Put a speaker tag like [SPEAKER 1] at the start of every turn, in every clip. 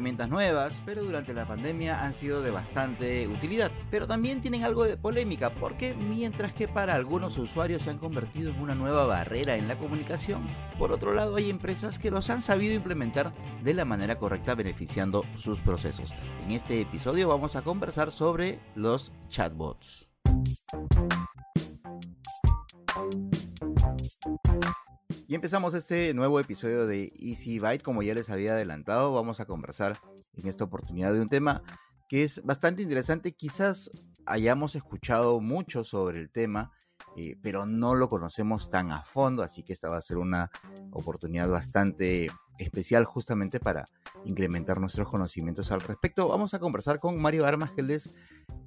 [SPEAKER 1] Herramientas nuevas, pero durante la pandemia han sido de bastante utilidad. Pero también tienen algo de polémica, porque mientras que para algunos usuarios se han convertido en una nueva barrera en la comunicación, por otro lado hay empresas que los han sabido implementar de la manera correcta beneficiando sus procesos. En este episodio vamos a conversar sobre los chatbots. Y empezamos este nuevo episodio de Easy Byte. Como ya les había adelantado, vamos a conversar en esta oportunidad de un tema que es bastante interesante. Quizás hayamos escuchado mucho sobre el tema, eh, pero no lo conocemos tan a fondo, así que esta va a ser una oportunidad bastante especial justamente para incrementar nuestros conocimientos al respecto. Vamos a conversar con Mario Armas, que él es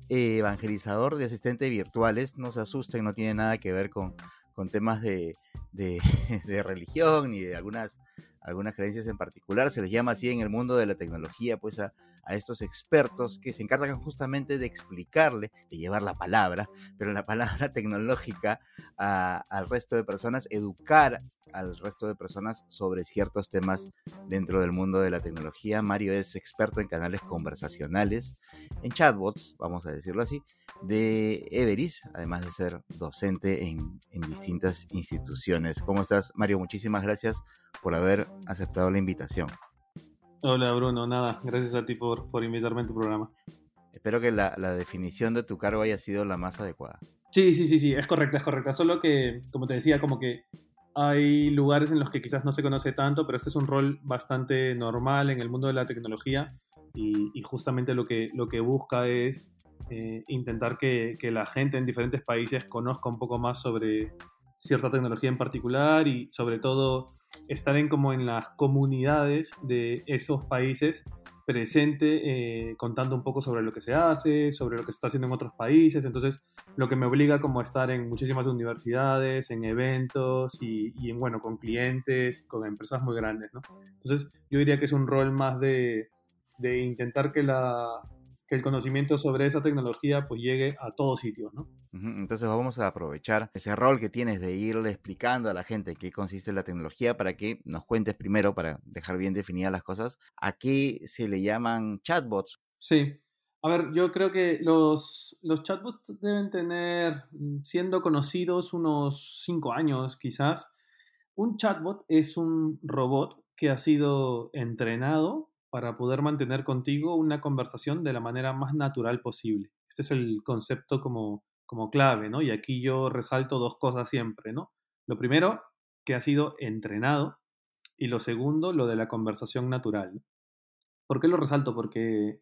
[SPEAKER 1] eh, evangelizador de asistentes virtuales. No se asusten, no tiene nada que ver con, con temas de, de, religión ni de algunas, algunas creencias en particular. Se les llama así en el mundo de la tecnología, pues a, a estos expertos que se encargan justamente de explicarle, de llevar la palabra, pero la palabra tecnológica a, al resto de personas, educar al resto de personas sobre ciertos temas dentro del mundo de la tecnología. Mario es experto en canales conversacionales, en chatbots, vamos a decirlo así, de Everis, además de ser docente en, en distintas instituciones. ¿Cómo estás, Mario? Muchísimas gracias por haber aceptado la invitación.
[SPEAKER 2] Hola Bruno, nada, gracias a ti por, por invitarme en tu programa.
[SPEAKER 1] Espero que la, la, definición de tu cargo haya sido la más adecuada.
[SPEAKER 2] Sí, sí, sí, sí, es correcta, es correcta. Solo que, como te decía, como que hay lugares en los que quizás no se conoce tanto, pero este es un rol bastante normal en el mundo de la tecnología y, y justamente lo que, lo que busca es eh, intentar que, que la gente en diferentes países conozca un poco más sobre cierta tecnología en particular y sobre todo estar en como en las comunidades de esos países presente eh, contando un poco sobre lo que se hace, sobre lo que se está haciendo en otros países, entonces lo que me obliga como a estar en muchísimas universidades, en eventos y, en, bueno, con clientes, con empresas muy grandes. Entonces yo diría que es un rol más de, de intentar que la, que el conocimiento sobre esa tecnología pues llegue a todos sitios, ¿no?
[SPEAKER 1] Entonces vamos a aprovechar ese rol que tienes de irle explicando a la gente qué consiste la tecnología para que nos cuentes primero, para dejar bien definidas las cosas, a qué se le llaman chatbots.
[SPEAKER 2] Sí. A ver, yo creo que los, los chatbots deben tener, mm, siendo conocidos, unos cinco años quizás. Un chatbot es un robot que ha sido entrenado para poder mantener contigo una conversación de la manera más natural posible. Este es el concepto como, como clave, ¿no? Y aquí yo resalto dos cosas siempre, ¿no? Lo primero, que ha sido entrenado, y lo segundo, lo de la conversación natural. ¿Por qué lo resalto? Porque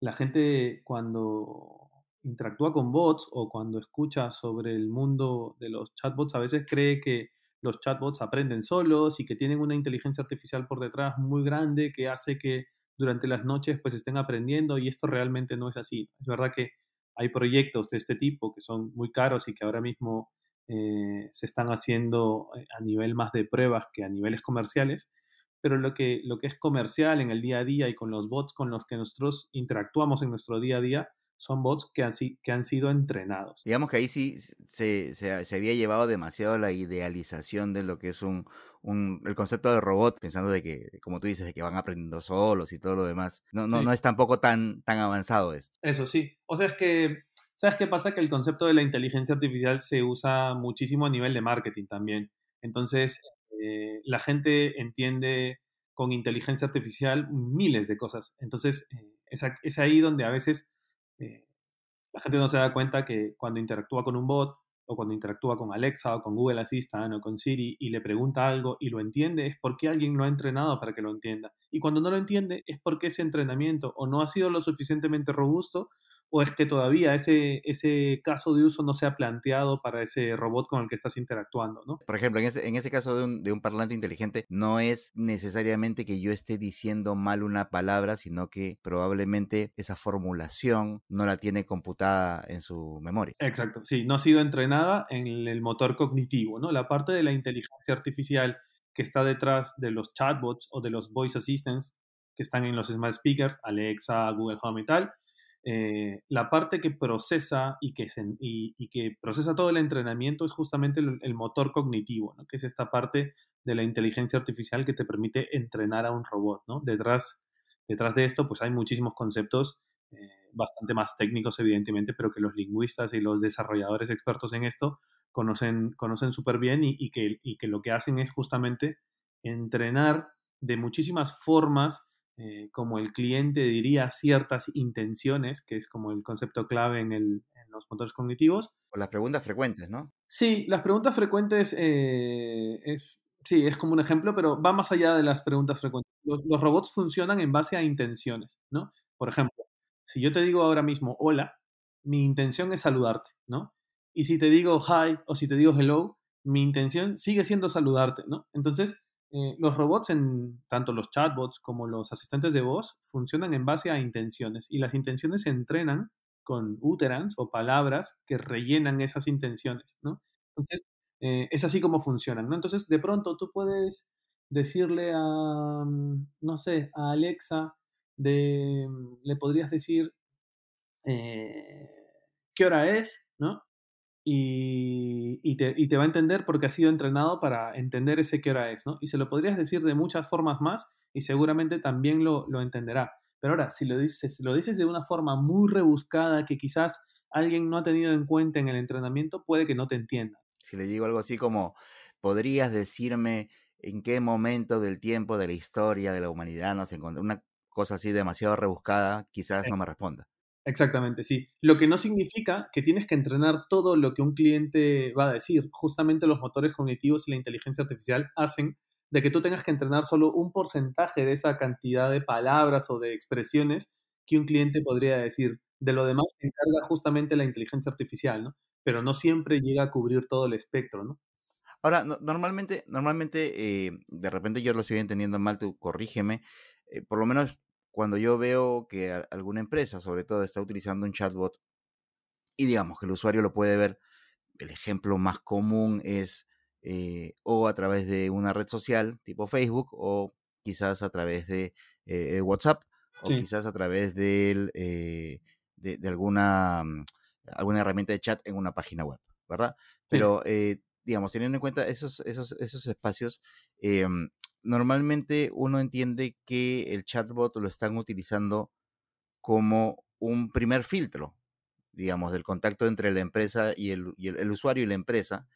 [SPEAKER 2] la gente cuando interactúa con bots o cuando escucha sobre el mundo de los chatbots a veces cree que los chatbots aprenden solos y que tienen una inteligencia artificial por detrás muy grande que hace que durante las noches pues estén aprendiendo y esto realmente no es así. Es verdad que hay proyectos de este tipo que son muy caros y que ahora mismo eh, se están haciendo eh, a nivel más de pruebas que a niveles comerciales, pero lo que, lo que es comercial en el día a día y con los bots con los que nosotros interactuamos en nuestro día a día, son bots que han, que han sido entrenados.
[SPEAKER 1] Digamos que ahí sí se, se, se, había llevado demasiado la idealización de lo que es un, un, el concepto de robot, pensando de que, como tú dices, de que van aprendiendo solos y todo lo demás. No, no, sí. no es tampoco tan, tan avanzado esto.
[SPEAKER 2] Eso sí. O sea, es que, ¿sabes qué pasa? Que el concepto de la inteligencia artificial se usa muchísimo a nivel de marketing también. Entonces, eh, la gente entiende con inteligencia artificial miles de cosas. Entonces, eh, es, es ahí donde a veces eh, la gente no se da cuenta que cuando interactúa con un bot o cuando interactúa con Alexa o con Google Assistant o con Siri y le pregunta algo y lo entiende, es porque alguien lo ha entrenado para que lo entienda. Y cuando no lo entiende es porque ese entrenamiento o no ha sido lo suficientemente robusto ¿O es que todavía ese, ese caso de uso no se ha planteado para ese robot con el que estás interactuando? ¿no?
[SPEAKER 1] Por ejemplo, en ese, en ese caso de un, de un parlante inteligente, no es necesariamente que yo esté diciendo mal una palabra, sino que probablemente esa formulación no la tiene computada en su memoria.
[SPEAKER 2] Exacto, sí, no ha sido entrenada en el motor cognitivo, ¿no? La parte de la inteligencia artificial que está detrás de los chatbots o de los voice assistants que están en los smart speakers, Alexa, Google Home y tal, eh, la parte que procesa y que, procesa todo el entrenamiento es justamente el, motor cognitivo, ¿no? que es esta parte de la inteligencia artificial que te permite entrenar a un robot. ¿no? Detrás, detrás de esto pues hay muchísimos conceptos eh, bastante más técnicos, evidentemente, pero que los lingüistas y los desarrolladores expertos en esto conocen súper bien y que lo que hacen es justamente entrenar de muchísimas formas eh, como el cliente diría ciertas intenciones, que es como el concepto clave en, el, en los motores cognitivos.
[SPEAKER 1] O las preguntas frecuentes, ¿no?
[SPEAKER 2] Sí, las preguntas frecuentes eh, es, sí, es como un ejemplo, pero va más allá de las preguntas frecuentes. Los, los, robots funcionan en base a intenciones, ¿no? Por ejemplo, si yo te digo ahora mismo hola, mi intención es saludarte, ¿no? Y si te digo hi o si te digo hello, mi intención sigue siendo saludarte, ¿no? Entonces, eh, los robots, en tanto los chatbots como los asistentes de voz, funcionan en base a intenciones y las intenciones se entrenan con uterans o palabras que rellenan esas intenciones, ¿no? Entonces, eh, es así como funcionan, ¿no? Entonces, de pronto tú puedes decirle a, mm, no sé, a Alexa, de, mm, le podrías decir eh, qué hora es, ¿no? Y, te, va a entender porque ha sido entrenado para entender ese qué hora es, ¿no? Y se lo podrías decir de muchas formas más y seguramente también lo, entenderá. Pero ahora, si lo, dices, lo dices de una forma muy rebuscada que quizás alguien no ha tenido en cuenta en el entrenamiento, puede que no te entienda.
[SPEAKER 1] Si le digo algo así como, ¿podrías decirme en qué momento del tiempo, de la historia, de la humanidad nos encontramos? Una cosa así demasiado rebuscada, quizás no me responda.
[SPEAKER 2] Exactamente, sí. Lo que no significa que tienes que entrenar todo lo que un cliente va a decir. Justamente los motores cognitivos y la inteligencia artificial hacen de que tú tengas que entrenar solo un porcentaje de esa cantidad de palabras o de expresiones que un cliente podría decir. De lo demás se encarga justamente la inteligencia artificial, ¿no? Pero no siempre llega a cubrir todo el espectro, ¿no?
[SPEAKER 1] Ahora, normalmente, normalmente, eh, de repente yo lo estoy entendiendo mal, tú corrígeme, eh, por lo menos cuando yo veo que alguna empresa, sobre todo, está utilizando un chatbot y digamos que el usuario lo puede ver, el ejemplo más común es eh, o a través de una red social tipo Facebook o quizás a través de eh, WhatsApp o quizás a través eh, de, alguna, mm, alguna herramienta de chat en una página web, ¿verdad? Pero digamos, teniendo en cuenta esos, esos, esos espacios, em, normalmente uno entiende que el chatbot lo están utilizando como un primer filtro, digamos, del contacto entre la empresa y el, usuario y la empresa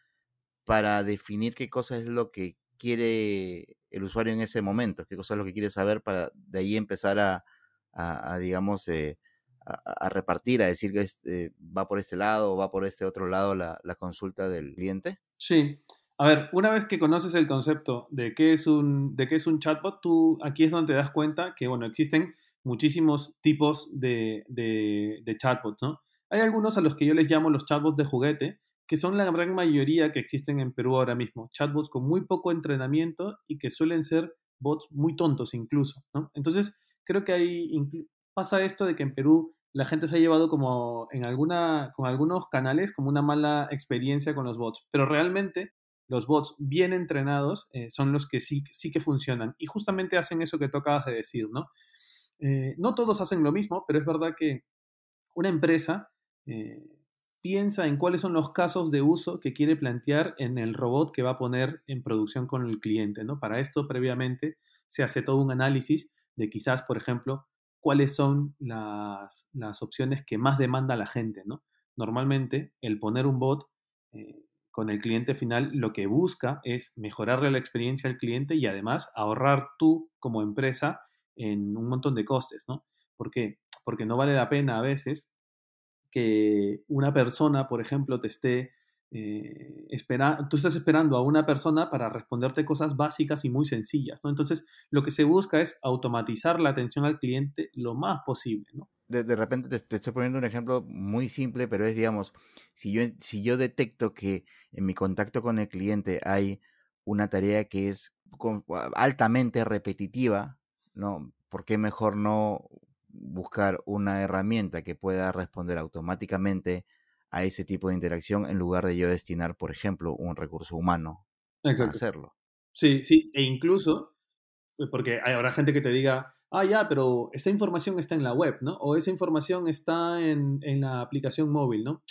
[SPEAKER 1] para definir qué cosa es lo que quiere el usuario en ese momento, qué cosa es lo que quiere saber para de ahí empezar a, a, digamos, eh, a, repartir, a decir que este, va por este lado o va por este otro lado la, la consulta del cliente?
[SPEAKER 2] Sí, a ver, una vez que conoces el concepto de qué es un, de qué es un chatbot, tú aquí es donde te das cuenta que, bueno, existen muchísimos tipos de, de, chatbots, ¿no? Hay algunos a los que yo les llamo los chatbots de juguete, que son la gran mayoría que existen en Perú ahora mismo. Chatbots con muy poco entrenamiento y que suelen ser bots muy tontos incluso, ¿no? Entonces, creo que ahí pasa esto de que en Perú la gente se ha llevado como en alguna, con algunos canales como una mala experiencia con los bots, pero realmente los bots bien entrenados eh, son los que sí, sí que funcionan y justamente hacen eso que tú de decir, ¿no? Eh, no todos hacen lo mismo, pero es verdad que una empresa eh, piensa en cuáles son los casos de uso que quiere plantear en el robot que va a poner en producción con el cliente, ¿no? Para esto, previamente, se hace todo un análisis de quizás, por ejemplo, cuáles son las, las opciones que más demanda la gente, ¿no? Normalmente, el poner un bot con el cliente final lo que busca es mejorarle la experiencia al cliente y además ahorrar tú como empresa en un montón de costes, ¿no? ¿Por qué? Porque no vale la pena a veces que una persona, por ejemplo, te esté eh, esperando, tú estás esperando a una persona para responderte cosas básicas y muy sencillas, ¿no? Entonces, lo que se busca es automatizar la atención al cliente lo más posible, ¿no?
[SPEAKER 1] de, de repente te, estoy poniendo un ejemplo muy simple, pero es, digamos, si yo, si yo detecto que en mi contacto con el cliente hay una tarea que es altamente repetitiva, ¿no? ¿Por qué mejor no buscar una herramienta que pueda responder automáticamente a ese tipo de interacción en lugar de yo destinar, por ejemplo, un recurso humano a
[SPEAKER 2] Exacto.
[SPEAKER 1] hacerlo?
[SPEAKER 2] Sí, sí, e incluso, eh, porque hay- habrá gente que te diga, ah, ya, pero esta información está en la web, ¿no? O esa información está en, en la aplicación móvil, ¿no?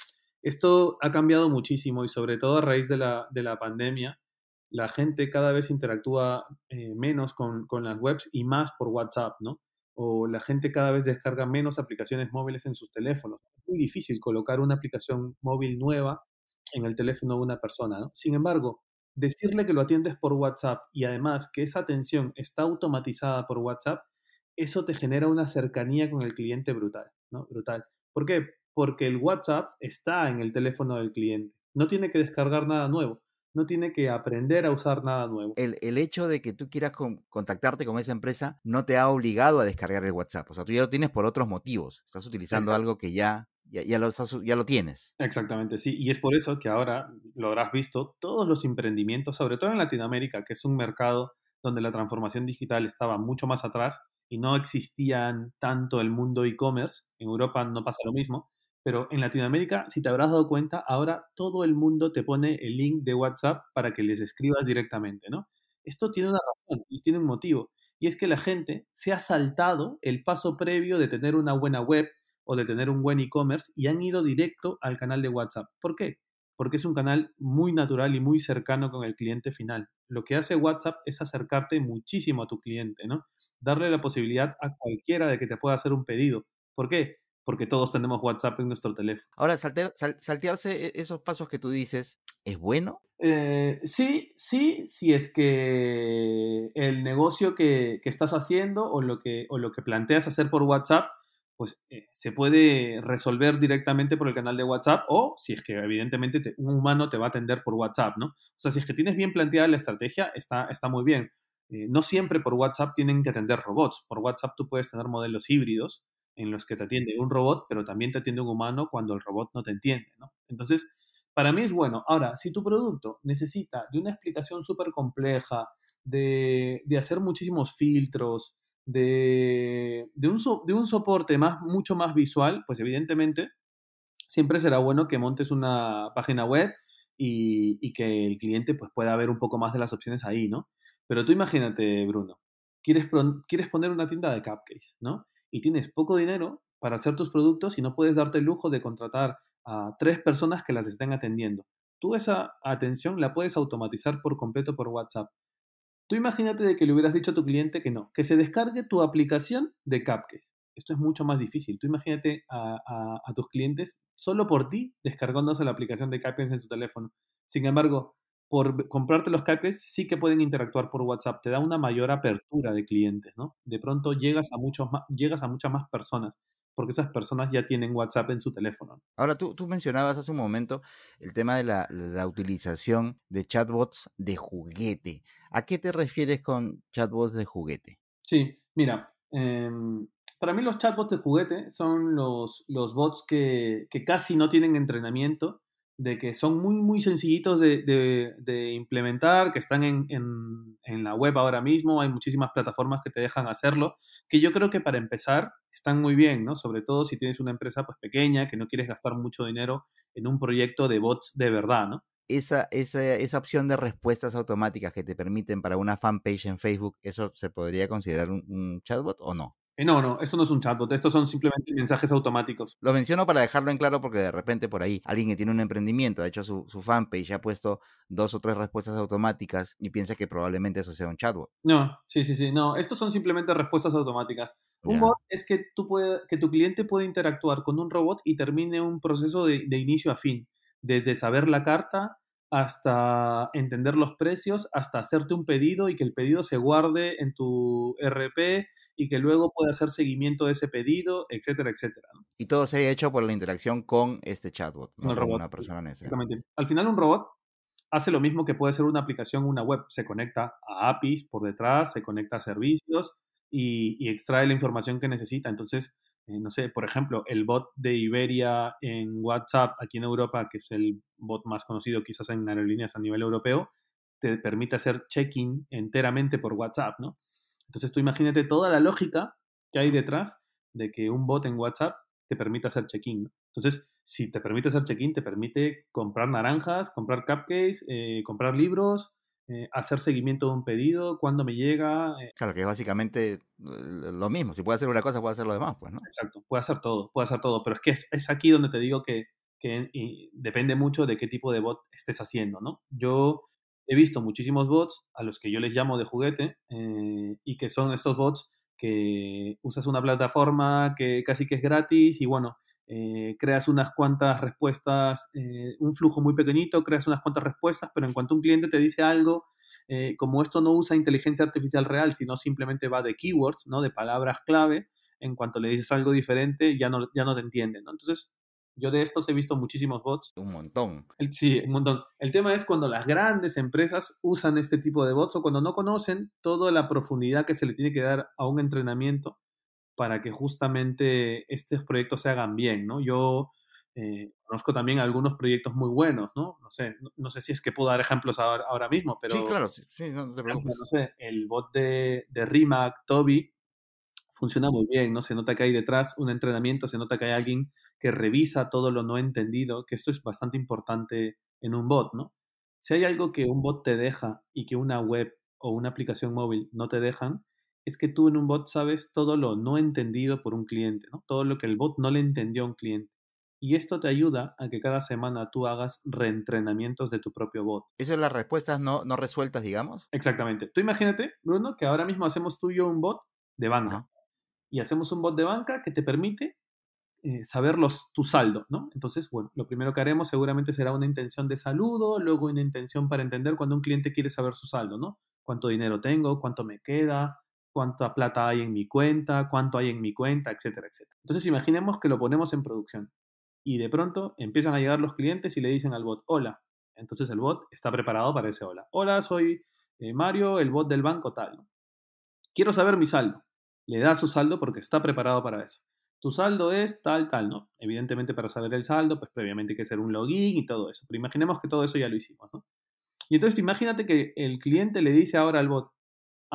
[SPEAKER 2] Esto ha cambiado muchísimo y sobre todo a raíz de la, de la pandemia, la gente cada vez interactúa eh, menos con, con las webs y más por WhatsApp, ¿no? O la gente cada vez descarga menos aplicaciones móviles en sus teléfonos. Es muy difícil colocar una aplicación móvil nueva en el teléfono de una persona. Sin embargo, decirle que lo atiendes por WhatsApp y además que esa atención está automatizada por WhatsApp, eso te genera una cercanía con el cliente brutal, ¿no? Brutal. ¿Por qué? Porque el WhatsApp está en el teléfono del cliente. No tiene que descargar nada nuevo. No tiene que aprender a usar nada nuevo.
[SPEAKER 1] El, el hecho de que tú quieras con- contactarte con esa empresa no te ha obligado a descargar el WhatsApp. O sea, tú ya lo tienes por otros motivos. Estás utilizando
[SPEAKER 2] Exacto.
[SPEAKER 1] algo que ya, ya, ya lo, ya lo tienes.
[SPEAKER 2] Exactamente, sí. Y es por eso que ahora lo habrás visto, todos los emprendimientos, sobre todo en Latinoamérica, que es un mercado donde la transformación digital estaba mucho más atrás y no existían tanto el mundo e-commerce, en Europa no pasa lo mismo, pero en Latinoamérica, si te habrás dado cuenta, ahora todo el mundo te pone el link de WhatsApp para que les escribas directamente, ¿no? Esto tiene una razón y tiene un motivo, y es que la gente se ha saltado el paso previo de tener una buena web, o de tener un buen e-commerce y han ido directo al canal de WhatsApp. ¿Por qué? Porque es un canal muy natural y muy cercano con el cliente final. Lo que hace WhatsApp es acercarte muchísimo a tu cliente, ¿no? Darle la posibilidad a cualquiera de que te pueda hacer un pedido. ¿Por qué? Porque todos tenemos WhatsApp en nuestro teléfono.
[SPEAKER 1] Ahora, saltear- sal- saltearse e- esos pasos que tú dices, ¿es bueno?
[SPEAKER 2] Eh, sí, sí, si es que el negocio que, que estás haciendo o lo que, o lo que planteas hacer por WhatsApp, pues eh, se puede resolver directamente por el canal de WhatsApp o si es que evidentemente te- un humano te va a atender por WhatsApp, ¿no? O sea, si es que tienes bien planteada la estrategia, está, está muy bien. Eh, no siempre por WhatsApp tienen que atender robots. Por WhatsApp tú puedes tener modelos híbridos en los que te atiende un robot, pero también te atiende un humano cuando el robot no te entiende, ¿no? Entonces, para mí es bueno. Ahora, si tu producto necesita de una explicación súper compleja, de, hacer muchísimos filtros, de, de, un, de un soporte más, mucho más visual, pues evidentemente siempre será bueno que montes una página web y, y que el cliente pues, pueda ver un poco más de las opciones ahí, ¿no? Pero tú imagínate, Bruno, quieres, quieres poner una tienda de cupcakes, ¿no? Y tienes poco dinero para hacer tus productos y no puedes darte el lujo de contratar a tres personas que las estén atendiendo. Tú esa atención la puedes automatizar por completo por WhatsApp. Tú imagínate de que le hubieras dicho a tu cliente que no, que se descargue tu aplicación de Cupcake. Esto es mucho más difícil. Tú imagínate a, a- a tus clientes solo por ti descargándose la aplicación de Cupcakes en su teléfono. Sin embargo, por comprarte los Cupcakes sí que pueden interactuar por WhatsApp. Te da una mayor apertura de clientes, ¿no? De pronto llegas a, muchos ma- llegas a muchas más personas porque esas personas ya tienen WhatsApp en su teléfono.
[SPEAKER 1] Ahora, tú, tú mencionabas hace un momento el tema de la, la utilización de chatbots de juguete. ¿A qué te refieres con chatbots de juguete?
[SPEAKER 2] Sí, mira, em, para mí los chatbots de juguete son los, los bots que, que casi no tienen entrenamiento, de que son muy, muy sencillitos de, de- implementar, que están en, en- la web ahora mismo, hay muchísimas plataformas que te dejan hacerlo, que yo creo que para empezar están muy bien, ¿no? Sobre todo si tienes una empresa pues pequeña, que no quieres gastar mucho dinero en un proyecto de bots de verdad, ¿no?
[SPEAKER 1] Esa, esa, esa opción de respuestas automáticas que te permiten para una fanpage en Facebook, ¿eso se podría considerar un chatbot o no?
[SPEAKER 2] Eh, no, no, esto no es un chatbot, estos son simplemente mensajes automáticos.
[SPEAKER 1] Lo menciono para dejarlo en claro porque de repente por ahí alguien que tiene un emprendimiento ha hecho su, su fanpage, ha puesto dos o tres respuestas automáticas y piensa que probablemente eso sea un chatbot.
[SPEAKER 2] No, sí, sí, sí. No, estos son simplemente respuestas automáticas. Un bot es que, tú puede- que tu cliente puede interactuar con un robot y termine un proceso de, de inicio a fin, desde saber la carta hasta entender los precios, hasta hacerte un pedido y que el pedido se guarde en tu RP y que luego pueda hacer seguimiento de ese pedido, etcétera, etcétera.
[SPEAKER 1] Y todo se ha hecho por la interacción con este chatbot, no con
[SPEAKER 2] robot.
[SPEAKER 1] una persona necesariamente.
[SPEAKER 2] Exactamente. Al final un robot hace lo mismo que puede ser una aplicación, una web. Se conecta a APIs por detrás, se conecta a servicios y, y extrae la información que necesita. Entonces, eh, no sé, por ejemplo, el bot de Iberia en WhatsApp aquí en Europa, que es el bot más conocido quizás en aerolíneas a nivel europeo, te permite hacer check-in enteramente por WhatsApp, ¿no? Entonces tú imagínate toda la lógica que hay detrás de que un bot en WhatsApp te permita hacer check-in. ¿no? Entonces, si te permite hacer check-in, te permite comprar naranjas, comprar cupcakes, eh, comprar libros, eh, hacer seguimiento de un pedido, cuándo me llega. eh,
[SPEAKER 1] Claro, que es básicamente eh, lo mismo. Si puede hacer una cosa, puede hacer lo demás, pues, ¿no?
[SPEAKER 2] Exacto, puede hacer todo, puede hacer todo, pero es que es, es aquí donde te digo que, que depende mucho de qué tipo de bot estés haciendo, ¿no? Yo he visto muchísimos bots a los que yo les llamo de juguete eh, y que son estos bots que usas una plataforma que casi que es gratis y bueno, eh, creas unas cuantas respuestas, eh, un flujo muy pequeñito, creas unas cuantas respuestas, pero en cuanto un cliente te dice algo, eh, como esto no usa inteligencia artificial real, sino simplemente va de keywords, ¿no? De palabras clave, en cuanto le dices algo diferente, ya no, ya no te entienden, ¿no? Entonces, yo de estos he visto muchísimos bots.
[SPEAKER 1] Un montón.
[SPEAKER 2] El- sí, un montón. El tema es cuando las grandes empresas usan este tipo de bots o cuando no conocen toda la profundidad que se le tiene que dar a un entrenamiento para que justamente estos proyectos se hagan bien, ¿no? Yo eh, conozco también algunos proyectos muy buenos, ¿no? No sé, no, no sé si es que puedo dar ejemplos ahora, ahora mismo, pero...
[SPEAKER 1] sí, claro, sí, sí, no te
[SPEAKER 2] ejemplo,
[SPEAKER 1] preocupes.
[SPEAKER 2] no sé, el bot de, de Rimac, Toby, funciona muy bien, ¿no? Se nota que hay detrás un entrenamiento, se nota que hay alguien que revisa todo lo no entendido, que esto es bastante importante en un bot, ¿no? Si hay algo que un bot te deja y que una web o una aplicación móvil no te dejan, es que tú en un bot sabes todo lo no entendido por un cliente, ¿no? Todo lo que el bot no le entendió a un cliente. Y esto te ayuda a que cada semana tú hagas reentrenamientos de tu propio bot.
[SPEAKER 1] Eso es las respuestas no, no resueltas, digamos.
[SPEAKER 2] Exactamente. Tú imagínate, Bruno, que ahora mismo hacemos tú y yo un bot de banca.
[SPEAKER 1] Ajá.
[SPEAKER 2] Y hacemos un bot de banca que te permite eh, saber los, tu saldo, ¿no? Entonces, bueno, lo primero que haremos seguramente será una intención de saludo, luego una intención para entender cuando un cliente quiere saber su saldo, ¿no? Cuánto dinero tengo, cuánto me queda, cuánta plata hay en mi cuenta, cuánto hay en mi cuenta, etcétera, etcétera. Entonces, imaginemos que lo ponemos en producción y de pronto empiezan a llegar los clientes y le dicen al bot, hola. Entonces el bot está preparado para ese hola. Hola, soy eh, Mario, el bot del banco tal. Quiero saber mi saldo. Le da su saldo porque está preparado para eso. Tu saldo es tal, tal, ¿no? Evidentemente para saber el saldo, pues previamente hay que hacer un login y todo eso. Pero imaginemos que todo eso ya lo hicimos, ¿no? Y entonces imagínate que el cliente le dice ahora al bot,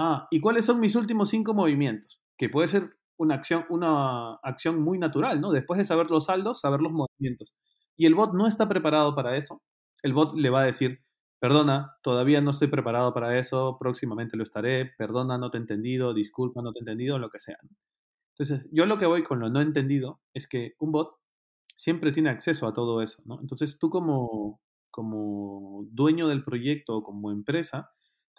[SPEAKER 2] ah, ¿y cuáles son mis últimos cinco movimientos? Que puede ser una acción, una acción muy natural, ¿no? Después de saber los saldos, saber los movimientos. Y el bot no está preparado para eso. El bot le va a decir, perdona, todavía no estoy preparado para eso, próximamente lo estaré, perdona, no te he entendido, disculpa, no te he entendido, lo que sea. Entonces, yo lo que voy con lo no entendido es que un bot siempre tiene acceso a todo eso, ¿no? Entonces, tú como, como dueño del proyecto o como empresa,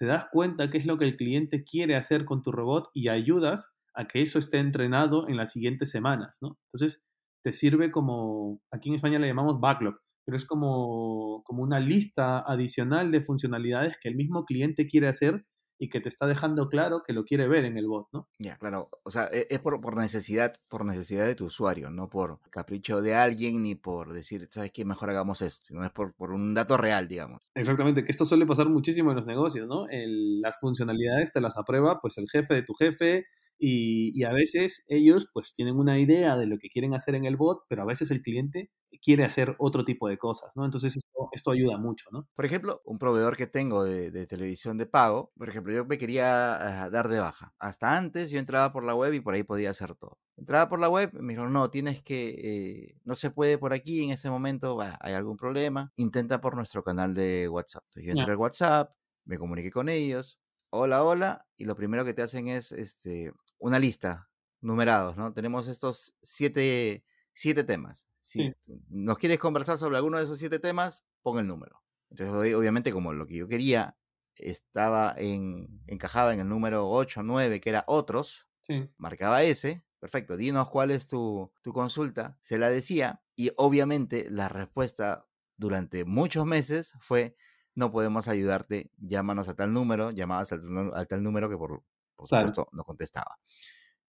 [SPEAKER 2] te das cuenta qué es lo que el cliente quiere hacer con tu robot y ayudas a que eso esté entrenado en las siguientes semanas, ¿no? Entonces, te sirve como, aquí en España le llamamos backlog, pero es como, como una lista adicional de funcionalidades que el mismo cliente quiere hacer y que te está dejando claro que lo quiere ver en el bot, ¿no?
[SPEAKER 1] Ya, claro. O sea, e- es por, por necesidad, por necesidad de tu usuario, no por capricho de alguien ni por decir, ¿sabes qué? Mejor hagamos esto. Sino es por, por un dato real, digamos.
[SPEAKER 2] Exactamente, que esto suele pasar muchísimo en los negocios, ¿no? El- las funcionalidades te las aprueba pues el jefe de tu jefe y, y a veces ellos pues tienen una idea de lo que quieren hacer en el bot, pero a veces el cliente quiere hacer otro tipo de cosas, ¿no? Entonces esto, esto ayuda mucho, ¿no?
[SPEAKER 1] Por ejemplo, un proveedor que tengo de, de televisión de pago, por ejemplo, yo me quería ah, dar de baja. Hasta antes yo entraba por la web y por ahí podía hacer todo. Entraba por la web, me dijeron, no, tienes que, eh, no se puede por aquí en este momento, bah, hay algún problema, intenta por nuestro canal de WhatsApp. Entonces yo entré al WhatsApp, me comuniqué con ellos, hola, hola, y lo primero que te hacen es este, una lista, numerados, ¿no? Tenemos estos siete, siete temas. Si
[SPEAKER 2] Sí.
[SPEAKER 1] nos quieres conversar sobre alguno de esos siete temas, pon el número. Entonces, obvi- obviamente, como lo que yo quería estaba en, encajaba en el número 8, 9, que era otros,
[SPEAKER 2] Sí,
[SPEAKER 1] marcaba ese, perfecto, dinos cuál es tu, tu consulta, se la decía, y obviamente la respuesta durante muchos meses fue, no podemos ayudarte, llámanos a tal número, llamabas al, nu- a tal número que por, por
[SPEAKER 2] Claro.
[SPEAKER 1] supuesto no contestaba.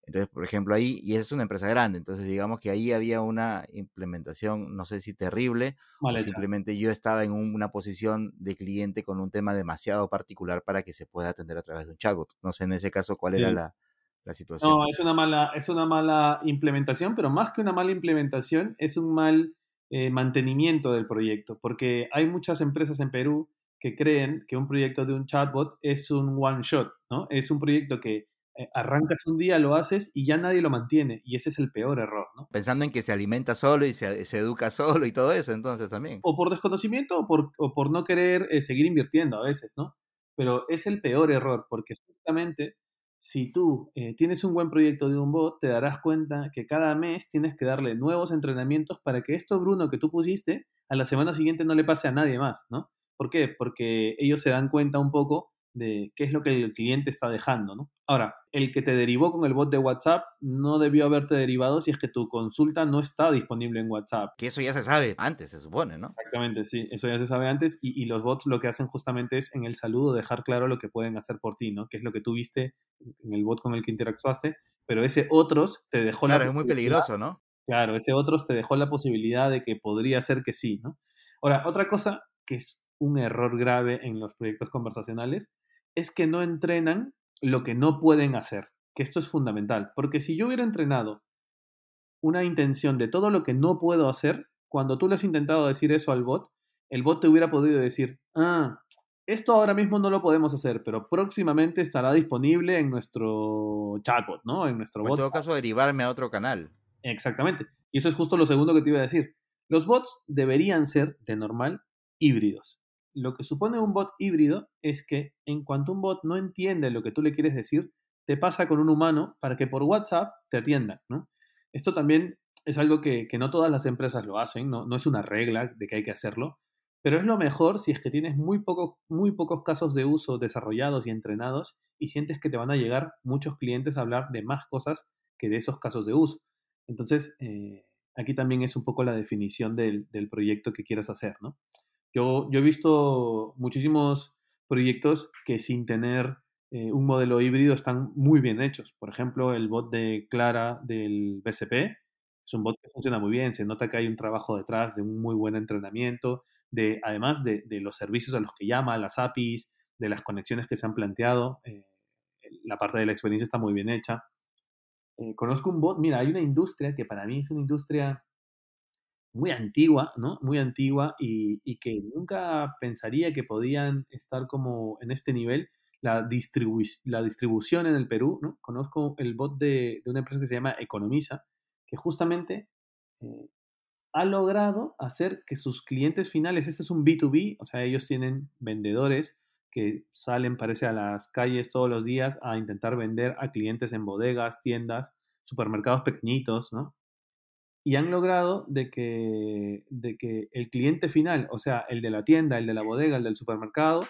[SPEAKER 1] Entonces, por ejemplo, ahí, y es una empresa grande, entonces digamos que ahí había una implementación, no sé si terrible, o simplemente yo estaba en un- una posición de cliente con un tema demasiado particular para que se pueda atender a través de un chatbot. No sé en ese caso cuál era la, la situación.
[SPEAKER 2] No, es una mala, es una mala implementación, pero más que una mala implementación, es un mal eh, mantenimiento del proyecto, porque hay muchas empresas en Perú que creen que un proyecto de un chatbot es un one shot, ¿no? Es un proyecto que eh, arrancas un día, lo haces y ya nadie lo mantiene. Y ese es el peor error, ¿no?
[SPEAKER 1] Pensando en que se alimenta solo y se, educa solo y todo eso, entonces también.
[SPEAKER 2] O por desconocimiento o por, o por no querer eh, seguir invirtiendo a veces, ¿no? Pero es el peor error, porque justamente si tú eh, tienes un buen proyecto de un bot, te darás cuenta que cada mes tienes que darle nuevos entrenamientos para que esto, Bruno, que tú pusiste, a la semana siguiente no le pase a nadie más, ¿no? ¿Por qué? Porque ellos se dan cuenta un poco de qué es lo que el cliente está dejando, ¿no? Ahora, el que te derivó con el bot de WhatsApp no debió haberte derivado si es que tu consulta no está disponible en WhatsApp.
[SPEAKER 1] Que eso ya se sabe antes, se supone, ¿no?
[SPEAKER 2] Exactamente, sí, eso ya se sabe antes y, los bots lo que hacen justamente es en el saludo dejar claro lo que pueden hacer por ti, ¿no? Que es lo que tú viste en el bot con el que interactuaste, pero ese otros te dejó
[SPEAKER 1] la... Claro, es muy peligroso, ¿no?
[SPEAKER 2] Claro, ese otros te dejó la posibilidad de que podría ser que sí, ¿no? Ahora, otra cosa que es un error grave en los proyectos conversacionales es que no entrenan lo que no pueden hacer, que esto es fundamental, porque si yo hubiera entrenado una intención de todo lo que no puedo hacer, cuando tú le has intentado decir eso al bot, el bot te hubiera podido decir, ah, esto ahora mismo no lo podemos hacer, pero próximamente estará disponible en nuestro chatbot, ¿no? En nuestro bot.
[SPEAKER 1] En todo caso, derivarme a otro canal.
[SPEAKER 2] Exactamente. Y eso es justo lo segundo que te iba a decir. Los bots deberían ser, de normal, híbridos. Lo que supone un bot híbrido es que en cuanto un bot no entiende lo que tú le quieres decir, te pasa con un humano para que por WhatsApp te atiendan, ¿no? Esto también es algo que, no todas las empresas lo hacen, ¿no? no es una regla de que hay que hacerlo, pero es lo mejor si es que tienes muy, poco, muy pocos casos de uso desarrollados y entrenados y sientes que te van a llegar muchos clientes a hablar de más cosas que de esos casos de uso. Entonces, eh, aquí también es un poco la definición del, del proyecto que quieras hacer, ¿no? Yo, yo he visto muchísimos proyectos que sin tener eh, un modelo híbrido están muy bien hechos. Por ejemplo, el bot de Clara del BCP es un bot que funciona muy bien, se nota que hay un trabajo detrás de un muy buen entrenamiento, de, además de, los servicios a los que llama, las APIs, de las conexiones que se han planteado. Eh, la parte de la experiencia está muy bien hecha. Eh, conozco un bot, mira, hay una industria que para mí es una industria muy antigua, ¿no? Muy antigua y, que nunca pensaría que podían estar como en este nivel. La, la distribución en el Perú, ¿no? Conozco el bot de, una empresa que se llama Economiza, que justamente eh, ha logrado hacer que sus clientes finales, este es un B2B, o sea, ellos tienen vendedores que salen, parece, a las calles todos los días a intentar vender a clientes en bodegas, tiendas, supermercados pequeñitos, ¿no? Y han logrado de que, de que el cliente final, o sea, el de la tienda, el de la bodega, el del supermercado,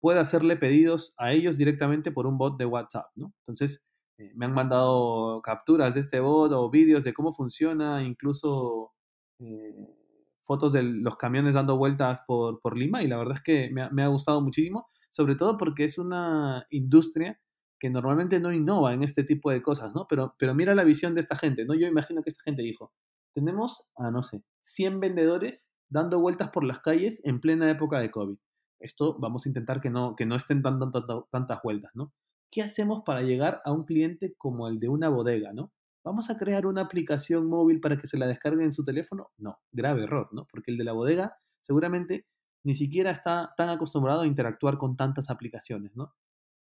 [SPEAKER 2] pueda hacerle pedidos a ellos directamente por un bot de WhatsApp, ¿no? Entonces, eh, me han mandado capturas de este bot o vídeos de cómo funciona, incluso eh, fotos de los camiones dando vueltas por, por Lima y la verdad es que me ha, me ha gustado muchísimo, sobre todo porque es una industria que normalmente no innova en este tipo de cosas, ¿no? Pero, pero mira la visión de esta gente, ¿no? Yo imagino que esta gente dijo, tenemos a, no sé, 100 vendedores dando vueltas por las calles en plena época de COVID. Esto vamos a intentar que no, que no estén dando tantas vueltas, ¿no? ¿Qué hacemos para llegar a un cliente como el de una bodega, ¿no? ¿Vamos a crear una aplicación móvil para que se la descarguen en su teléfono? No, grave error, ¿no? Porque el de la bodega seguramente ni siquiera está tan acostumbrado a interactuar con tantas aplicaciones, ¿no?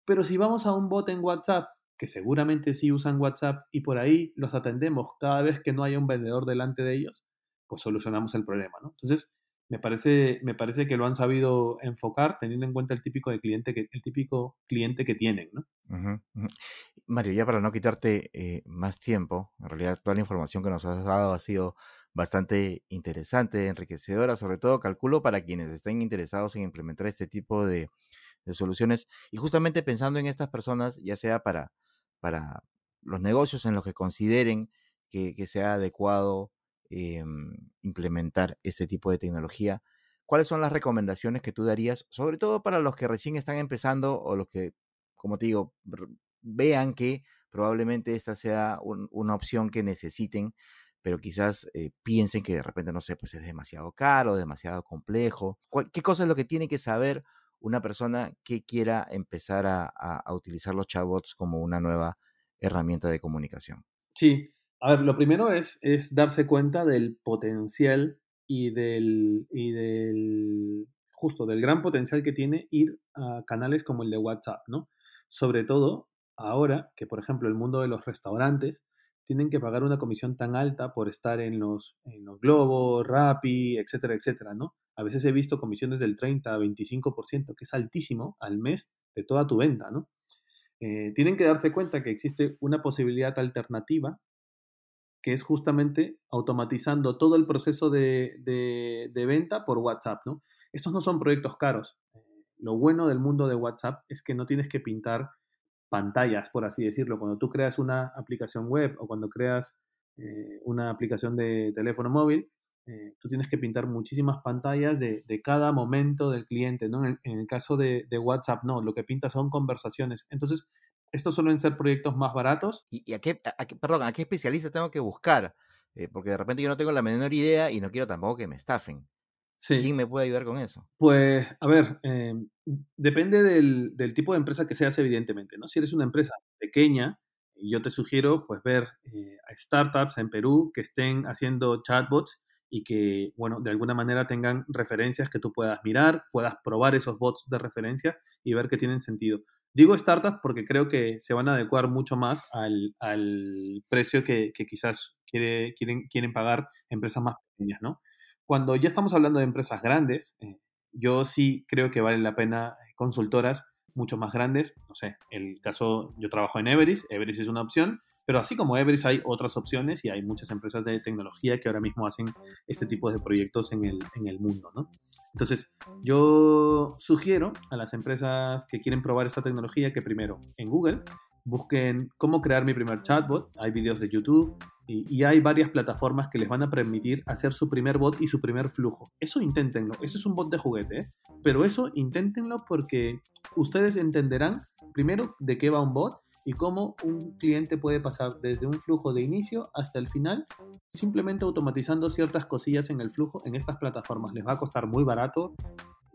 [SPEAKER 2] Pero si vamos a un bot en WhatsApp que seguramente sí usan WhatsApp y por ahí los atendemos cada vez que no haya un vendedor delante de ellos, pues solucionamos el problema, ¿no? Entonces, me parece, me parece que lo han sabido enfocar teniendo en cuenta el típico, de cliente que, el típico cliente que tienen, ¿no?
[SPEAKER 1] Mario, ya para no quitarte eh, más tiempo, en realidad toda la información que nos has dado ha sido bastante interesante, enriquecedora, sobre todo calculo para quienes estén interesados en implementar este tipo de, de soluciones y justamente pensando en estas personas, ya sea para para los negocios en los que consideren que, sea adecuado em, implementar este tipo de tecnología. ¿Cuáles son las recomendaciones que tú darías, sobre todo para los que recién están empezando o los que, como te digo, vean que probablemente esta sea una opción que necesiten, pero quizás eh, piensen que de repente, no sé, pues es demasiado caro, demasiado complejo? ¿Qué cosa es lo que tiene que saber una persona que quiera empezar a, utilizar los chatbots como una nueva herramienta de comunicación.
[SPEAKER 2] Sí, a ver, lo primero es, es darse cuenta del potencial y del, y del, justo, del gran potencial que tiene ir a canales como el de WhatsApp, ¿no? Sobre todo ahora que, por ejemplo, el mundo de los restaurantes tienen que pagar una comisión tan alta por estar en los, en los globos, Rappi, etcétera, etcétera, ¿no? A veces he visto comisiones del 30 a 25%, que es altísimo al mes de toda tu venta, ¿no? Eh, tienen que darse cuenta que existe una posibilidad alternativa que es justamente automatizando todo el proceso de, de, venta por WhatsApp, ¿no? Estos no son proyectos caros. Eh, lo bueno del mundo de WhatsApp es que no tienes que pintar pantallas, por así decirlo. Cuando tú creas una aplicación web o cuando creas eh, una aplicación de teléfono móvil, eh, tú tienes que pintar muchísimas pantallas de, de cada momento del cliente, ¿no? En, el caso de, de, WhatsApp, no, lo que pinta son conversaciones. Entonces, estos suelen ser proyectos más baratos.
[SPEAKER 1] ¿Y, a, qué, perdón, a qué especialista tengo que buscar? Eh, porque de repente yo no tengo la menor idea y no quiero tampoco que me estafen. ¿Quién me puede ayudar con eso?
[SPEAKER 2] Pues, a ver, eh, depende del, tipo de empresa que seas, evidentemente, ¿no? Si eres una empresa pequeña, yo te sugiero, pues, ver eh, a startups en Perú que estén haciendo chatbots y que, bueno, de alguna manera tengan referencias que tú puedas mirar, puedas probar esos bots de referencia y ver que tienen sentido. Digo startups porque creo que se van a adecuar mucho más al, precio que, quizás quiere, quieren, quieren pagar empresas más pequeñas, ¿no? Cuando ya estamos hablando de empresas grandes, eh, yo sí creo que vale la pena consultoras mucho más grandes. No sé, el caso, yo trabajo en Everis, Everis es una opción, pero así como Everis hay otras opciones y hay muchas empresas de tecnología que ahora mismo hacen este tipo de proyectos en el, en el mundo, ¿no? Entonces, yo sugiero a las empresas que quieren probar esta tecnología que primero en Google busquen cómo crear mi primer chatbot. Hay vídeos de YouTube y, hay varias plataformas que les van a permitir hacer su primer bot y su primer flujo. Eso inténtenlo. Eso es un bot de juguete, ¿eh? pero eso inténtenlo porque ustedes entenderán primero de qué va un bot y cómo un cliente puede pasar desde un flujo de inicio hasta el final simplemente automatizando ciertas cosillas en el flujo en estas plataformas. Les va a costar muy barato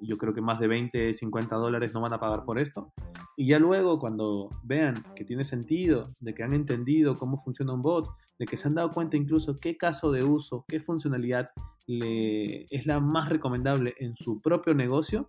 [SPEAKER 2] yo creo que más de 20, 50 dólares no van a pagar por esto. Y ya luego cuando vean que tiene sentido, de que han entendido cómo funciona un bot, de que se han dado cuenta incluso qué caso de uso, qué funcionalidad es la más recomendable en su propio negocio,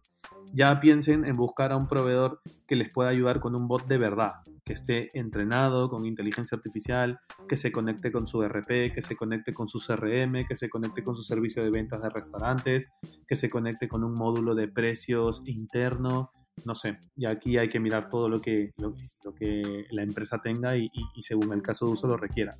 [SPEAKER 2] ya piensen en buscar a un proveedor que les pueda ayudar con un bot de verdad, que esté entrenado con inteligencia artificial, que se conecte con su RP, que se conecte con su CRM, que se conecte con su servicio de ventas de restaurantes, que se conecte con un módulo de precios interno, no sé, y aquí hay que mirar todo lo que, lo, que la empresa tenga y, según el caso de uso lo requiera.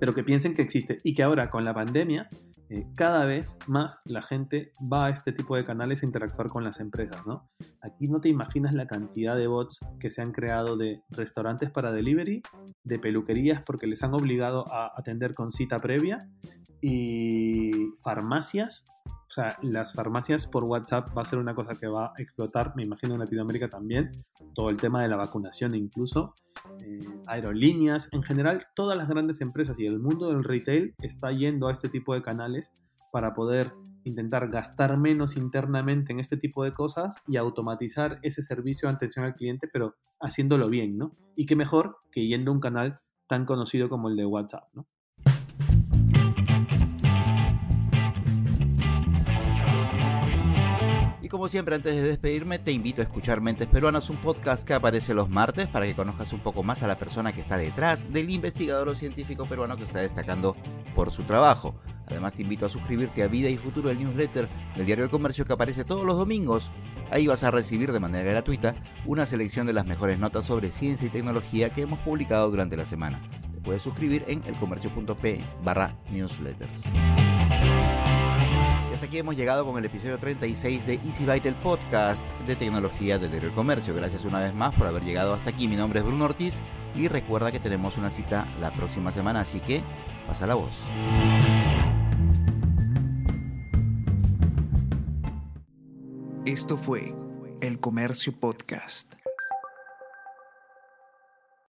[SPEAKER 2] Pero que piensen que existe y que ahora con la pandemia eh, cada vez más la gente va a este tipo de canales a interactuar con las empresas, ¿no? Aquí no te imaginas la cantidad de bots que se han creado de restaurantes para delivery, de peluquerías porque les han obligado a atender con cita previa y farmacias o sea, las farmacias por WhatsApp va a ser una cosa que va a explotar, me imagino en Latinoamérica también, todo el tema de la vacunación incluso, eh, aerolíneas, en general todas las grandes empresas y el mundo del retail está yendo a este tipo de canales para poder intentar gastar menos internamente en este tipo de cosas y automatizar ese servicio de atención al cliente, pero haciéndolo bien, ¿no? Y qué mejor que yendo a un canal tan conocido como el de WhatsApp, ¿no?
[SPEAKER 1] Como siempre, antes de despedirme, te invito a escuchar Mentes Peruanas, un podcast que aparece los martes para que conozcas un poco más a la persona que está detrás del investigador o científico peruano que está destacando por su trabajo. Además, te invito a suscribirte a Vida y Futuro, el newsletter del Diario del Comercio que aparece todos los domingos. Ahí vas a recibir de manera gratuita una selección de las mejores notas sobre ciencia y tecnología que hemos publicado durante la semana. Te puedes suscribir en elcomercio.p barra newsletters hasta aquí hemos llegado con el episodio 36 de Easy Byte, el podcast de tecnología del comercio. Gracias una vez más por haber llegado hasta aquí. Mi nombre es Bruno Ortiz y recuerda que tenemos una cita la próxima semana, así que pasa la voz.
[SPEAKER 3] Esto fue El Comercio Podcast.